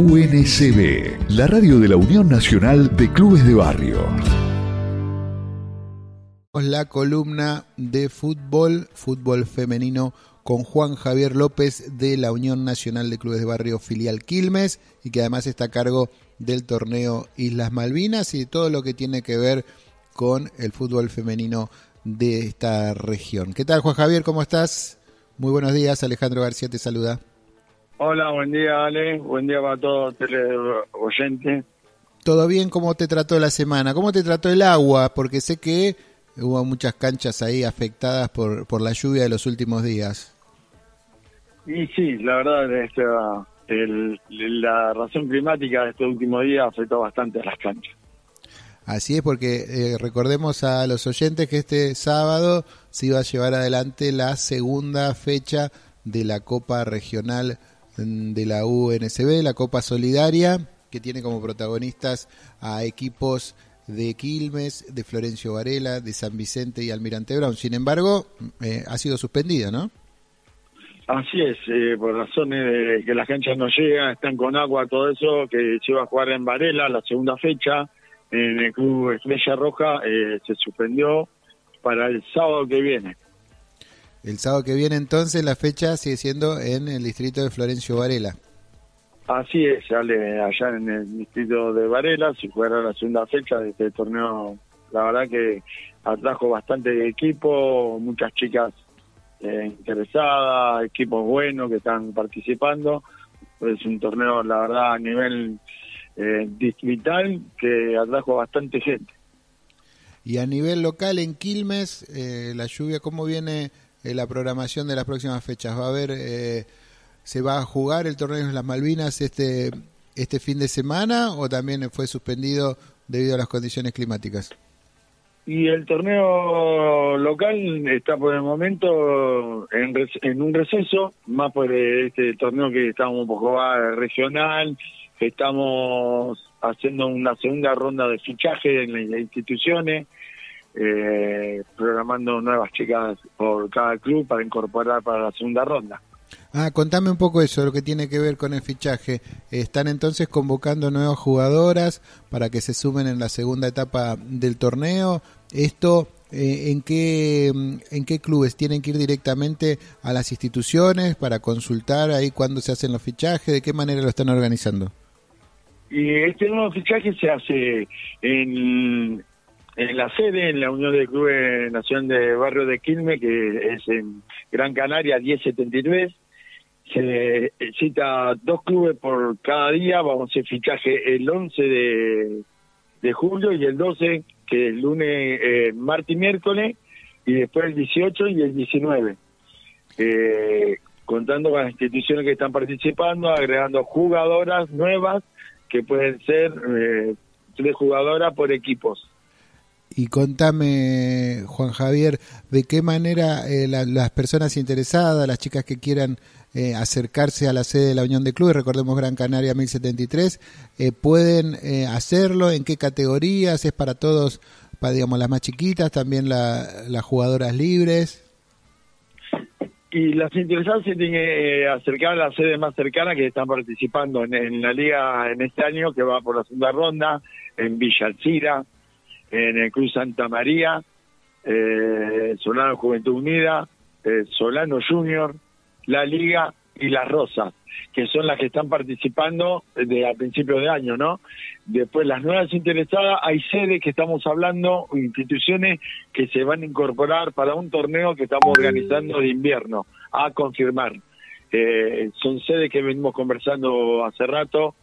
UNCB, la radio de la Unión Nacional de Clubes de Barrio. La columna de fútbol, fútbol femenino con Juan Javier López de la Unión Nacional de Clubes de Barrio Filial Quilmes y que además está a cargo del torneo Islas Malvinas y todo lo que tiene que ver con el fútbol femenino de esta región. ¿Qué tal Juan Javier? ¿Cómo estás? Muy buenos días, Alejandro García te saluda. Hola, buen día Ale, buen día para todos los oyentes. ¿Todo bien? ¿Cómo te trató la semana? ¿Cómo te trató el agua? Porque sé que hubo muchas canchas ahí afectadas por, por la lluvia de los últimos días. Y sí, la verdad, este, el, la razón climática de estos últimos días afectó bastante a las canchas. Así es, porque eh, recordemos a los oyentes que este sábado se iba a llevar adelante la segunda fecha de la Copa Regional de la UNSB, la Copa Solidaria, que tiene como protagonistas a equipos de Quilmes, de Florencio Varela, de San Vicente y Almirante Brown. Sin embargo, eh, ha sido suspendida, ¿no? Así es, eh, por razones de que las canchas no llegan, están con agua, todo eso, que iba a jugar en Varela la segunda fecha, en el Club Estrella Roja, eh, se suspendió para el sábado que viene. El sábado que viene entonces la fecha sigue siendo en el distrito de Florencio Varela. Así es, sale allá en el distrito de Varela, si fuera la segunda fecha de este torneo, la verdad que atrajo bastante equipo, muchas chicas eh, interesadas, equipos buenos que están participando, es un torneo, la verdad, a nivel eh, distrital que atrajo bastante gente. Y a nivel local en Quilmes, eh, la lluvia, ¿cómo viene eh, la programación de las próximas fechas. Va a haber, eh, se va a jugar el torneo de las Malvinas este este fin de semana o también fue suspendido debido a las condiciones climáticas. Y el torneo local está por el momento en, en un receso, más por este torneo que estamos por jugar regional, estamos haciendo una segunda ronda de fichaje en las instituciones, eh, programando nuevas chicas por cada club para incorporar para la segunda ronda. Ah, contame un poco eso, lo que tiene que ver con el fichaje. ¿Están entonces convocando nuevas jugadoras para que se sumen en la segunda etapa del torneo? ¿Esto eh, en, qué, en qué clubes? ¿Tienen que ir directamente a las instituciones para consultar ahí cuándo se hacen los fichajes? ¿De qué manera lo están organizando? Y este nuevo fichaje se hace en, en la sede, en la Unión de Clubes Nación de Barrio de Quilme, que es en Gran Canaria 1073. Se cita dos clubes por cada día, vamos a hacer fichaje el 11 de, de julio y el 12, que es lunes, eh, martes y miércoles, y después el 18 y el 19. Eh, contando con las instituciones que están participando, agregando jugadoras nuevas, que pueden ser eh, tres jugadoras por equipos. Y contame, Juan Javier, de qué manera eh, las personas interesadas, las chicas que quieran eh, acercarse a la sede de la Unión de Clubes, recordemos Gran Canaria 1073, eh, pueden hacerlo, en qué categorías, es para todos, para digamos las más chiquitas, también las jugadoras libres. Y las interesadas se tienen que acercar a la sede más cercana que están participando en, en la liga en este año, que va por la segunda ronda, en Villa Alcira, en el Cruz Santa María, eh, Solano Juventud Unida, eh, Solano Junior, La Liga y Las Rosas, que son las que están participando de, a principios de año, ¿no? Después las nuevas interesadas, hay sedes que estamos hablando, instituciones que se van a incorporar para un torneo que estamos organizando de invierno, a confirmar. Eh, son sedes que venimos conversando hace rato,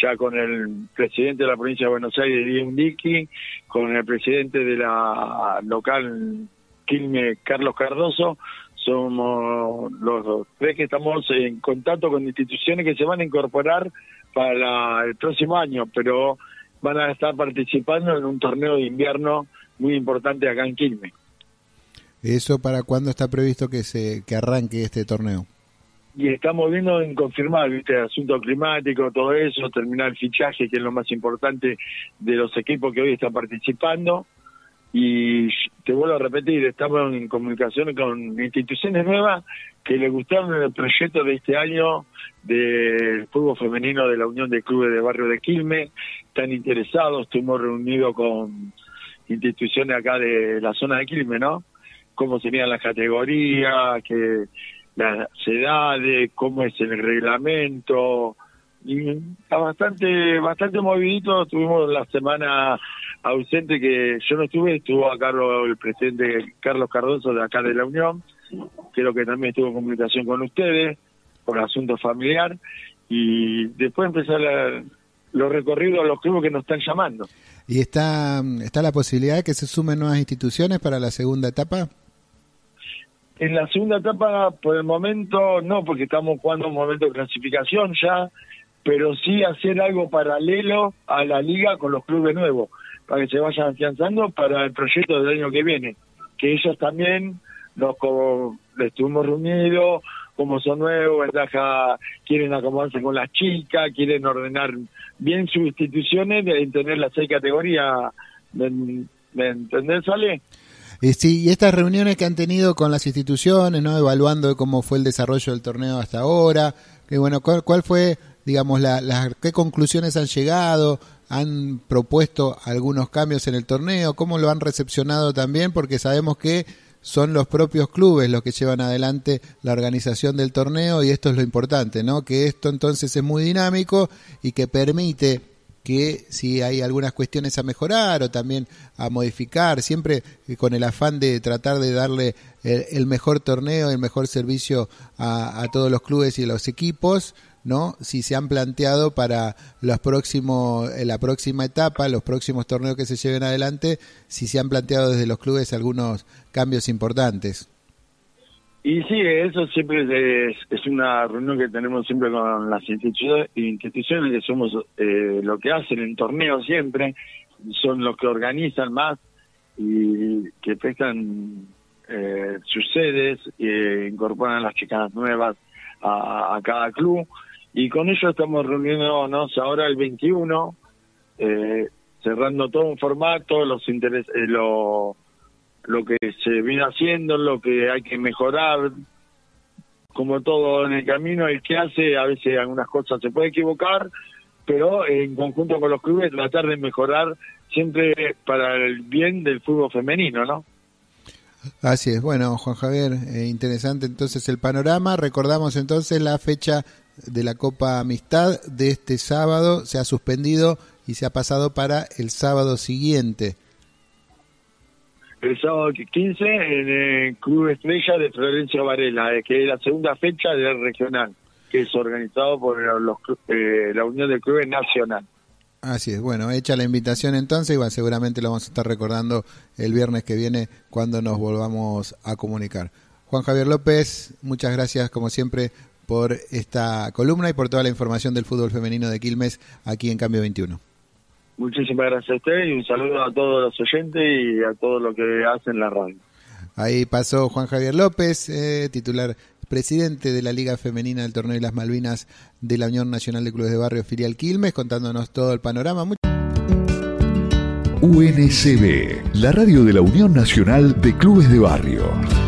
ya con el presidente de la provincia de Buenos Aires, Dicky, con el presidente de la local Quilme, Carlos Cardoso, somos los tres que estamos en contacto con instituciones que se van a incorporar para el próximo año, pero van a estar participando en un torneo de invierno muy importante acá en Quilme. ¿Eso para cuándo está previsto que se que arranque este torneo? Y estamos viendo en confirmar, ¿viste? Asunto climático, todo eso, terminar el fichaje, que es lo más importante de los equipos que hoy están participando. y te vuelvo a repetir, estamos en comunicación con instituciones nuevas que le gustaron el proyecto de este año del fútbol femenino de la Unión de Clubes de Barrio de Quilmes, están interesados, estuvimos reunidos con instituciones acá de la zona de Quilmes, ¿no? Cómo serían las categorías, que las edades, cómo es el reglamento, y está bastante bastante movidito. Tuvimos la semana ausente que yo no estuve estuvo a Carlos el presidente Carlos Cardoso de acá de la Unión. Creo que también estuvo en comunicación con ustedes por asunto familiar. Y después empezar los recorridos a los clubes que nos están llamando. Y está está la posibilidad de que se sumen nuevas instituciones para la segunda etapa en la segunda etapa, por el momento, no, porque estamos jugando un momento de clasificación ya, pero sí hacer algo paralelo a la liga con los clubes nuevos, para que se vayan afianzando para el proyecto del año que viene, que ellos también nos como, estuvimos reunidos, como son nuevos, ventaja, quieren acomodarse con las chicas, quieren ordenar bien sus instituciones, de tener las seis categorías, ¿me, me entendés, Ale? Eh, sí, y estas reuniones que han tenido con las instituciones, ¿no? Evaluando cómo fue el desarrollo del torneo hasta ahora, que bueno, ¿cuál, cuál fue digamos, la, qué conclusiones han llegado, han propuesto algunos cambios en el torneo, cómo lo han recepcionado también, porque sabemos que son los propios clubes los que llevan adelante la organización del torneo y esto es lo importante, ¿no? Que esto entonces es muy dinámico y que permite que si hay algunas cuestiones a mejorar o también a modificar, siempre con el afán de tratar de darle el, mejor torneo, el mejor servicio a, a todos los clubes y los equipos, ¿no? Si se han planteado para los próximos, la próxima etapa, los próximos torneos que se lleven adelante, si se han planteado desde los clubes algunos cambios importantes. Y sí, eso siempre es, es una reunión que tenemos siempre con las instituciones, que somos eh, lo que hacen en torneos siempre, son los que organizan más y que prestan eh, sus sedes, e incorporan las chicas nuevas a, a cada club. Y con ellos estamos reuniéndonos ahora el 21, eh, cerrando todo un formato, los interes eh, lo, que se viene haciendo, lo que hay que mejorar, como todo en el camino, el que hace, a veces algunas cosas se puede equivocar, pero en conjunto con los clubes tratar de mejorar siempre para el bien del fútbol femenino, ¿no? Así es, bueno, Juan Javier, eh, interesante entonces el panorama. Recordamos entonces la fecha de la Copa Amistad de este sábado se ha suspendido y se ha pasado para el sábado siguiente. El sábado 15 en el Club Estrella de Florencio Varela, eh, que es la segunda fecha del regional, que es organizado por los, eh, la Unión de Clubes Nacional. Así es, bueno, hecha la invitación entonces, y seguramente lo vamos a estar recordando el viernes que viene cuando nos volvamos a comunicar. Juan Javier López, muchas gracias como siempre por esta columna y por toda la información del fútbol femenino de Quilmes aquí en Cambio 21. Muchísimas gracias a usted y un saludo a todos los oyentes y a todo lo que hacen la radio. Ahí pasó Juan Javier López, eh, titular presidente de la Liga Femenina del Torneo de las Malvinas de la Unión Nacional de Clubes de Barrio Filial Quilmes, contándonos todo el panorama. UNCB, la radio de la Unión Nacional de Clubes de Barrio.